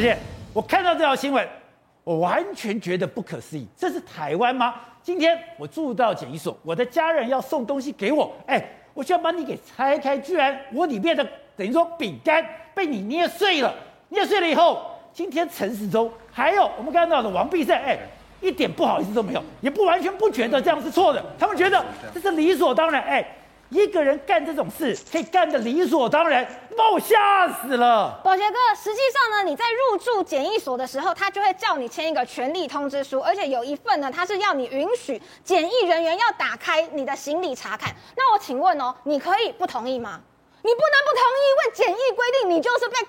而且我看到这条新闻，我完全觉得不可思议。这是台湾吗？今天我住到检疫所，我的家人要送东西给我，哎，我需要把你给拆开，居然我里面的等于说饼干被你捏碎了，捏碎了以后，今天陈时中还有我们看到的王必胜，哎，一点不好意思都没有，也不完全不觉得这样是错的，他们觉得这是理所当然，哎。一个人干这种事可以干得理所当然，把我吓死了。宝杰哥，实际上呢，你在入住检疫所的时候，他就会叫你签一个权利通知书，而且有一份呢，他是要你允许检疫人员要打开你的行李查看。那我请问哦，你可以不同意吗？你不能不同意，因为检疫规定，你就是被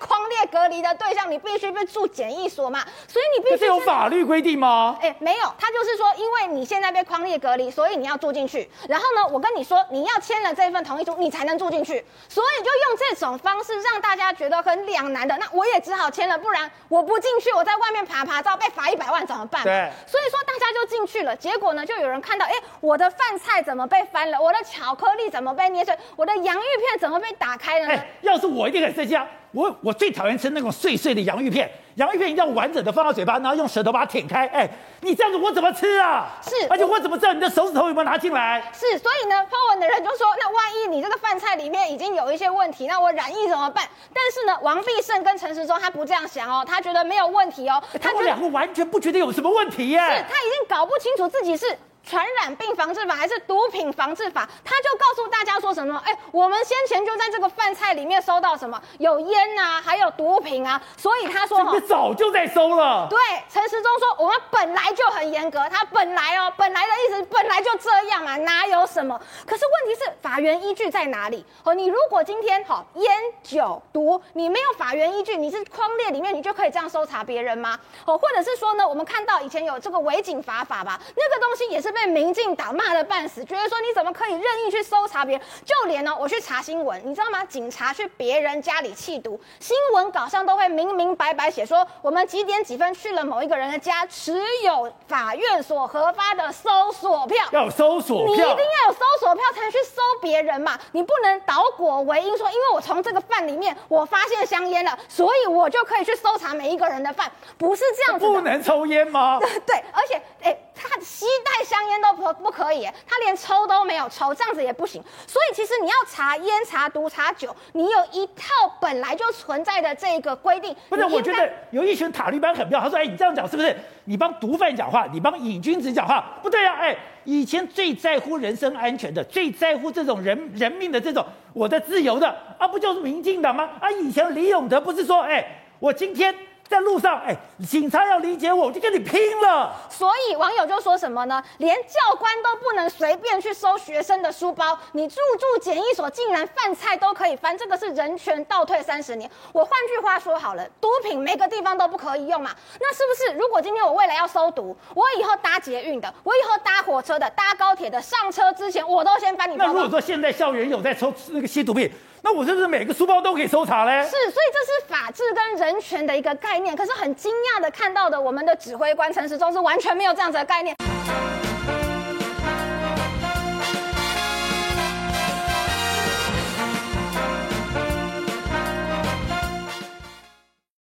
离的对象，你必须被住检疫所嘛，所以你必须。是有法律规定吗？哎，没有，他就是说，因为你现在被框列隔离，所以你要住进去。然后呢，我跟你说，你要签了这份同意书，你才能住进去。所以就用这种方式让大家觉得很两难的，那我也只好签了，不然我不进去，我在外面爬爬照被罚一百万怎么办？对。所以说大家就进去了，结果呢，就有人看到，哎，我的饭菜怎么被翻了？我的巧克力怎么被捏碎？我的洋芋片怎么被打开了呢？要是我一定很生气啊！我我最讨厌吃那种碎碎的洋芋片，洋芋片一定要完整的放到嘴巴，然后用舌头把它舔开。哎，你这样子我怎么吃啊？是，而且我怎么知道你的手指头有没有拿进来？是，所以呢，PO 文的人就说，那万一你这个饭菜里面已经有一些问题，那我染疫怎么办？但是呢，王必胜跟陈时中他不这样想哦，他觉得没有问题哦，他们两个完全不觉得有什么问题耶。是他已经搞不清楚自己是。传染病防治法还是毒品防治法？他就告诉大家说什么？哎，我们先前就在这个饭菜里面收到什么有烟啊，还有毒品啊，所以他说这个早就在收了。对，陈时中说我们本来就很严格，他本来哦，本来的意思本来就这样嘛，哪有什么？可是问题是法源依据在哪里？哦，你如果今天哈烟酒毒，你没有法源依据，你是框列里面你就可以这样搜查别人吗？哦，或者是说呢，我们看到以前有这个违警罚法吧，那个东西也是。被民进党骂的半死，觉得说你怎么可以任意去搜查别人？就连呢，我去查新闻，你知道吗？警察去别人家里缉毒，新闻稿上都会明明白白写说，我们几点几分去了某一个人的家，持有法院所核发的搜索票。要有搜索票，你一定要有搜索票才能去搜别人嘛。你不能倒果为因说，因为我从这个饭里面我发现香烟了，所以我就可以去搜查每一个人的饭，不是这样子。不能抽烟吗？对，而且哎。他携带不不可以，他连抽都没有抽，这样子也不行。所以其实你要查烟、查毒、查酒，你有一套本来就存在的这个规定。不是，我觉得有一群塔利班很妙，他说：“哎，你这样讲是不是？你帮毒贩讲话，你帮瘾君子讲话，不对啊！哎，以前最在乎人身安全的，最在乎这种人人命的这种我的自由的，啊，不就是民进党吗？啊，以前李永德不是说，哎，我今天。”在路上，哎，警察要理解我，我就跟你拼了。所以网友就说什么呢？连教官都不能随便去搜学生的书包，你入住检疫所竟然饭菜都可以翻，这个是人权倒退三十年。我换句话说好了，毒品每个地方都不可以用嘛？那是不是？如果今天我未来要搜毒，我以后搭捷运的，我以后搭火车的，搭高铁的，上车之前我都先翻你包包。那如果说现在校园有在抽那个吸毒品？那我是不是每个书包都可以搜查嘞？是，所以这是法治跟人权的一个概念。可是很惊讶的看到的，我们的指挥官陈时中是完全没有这样子的概念。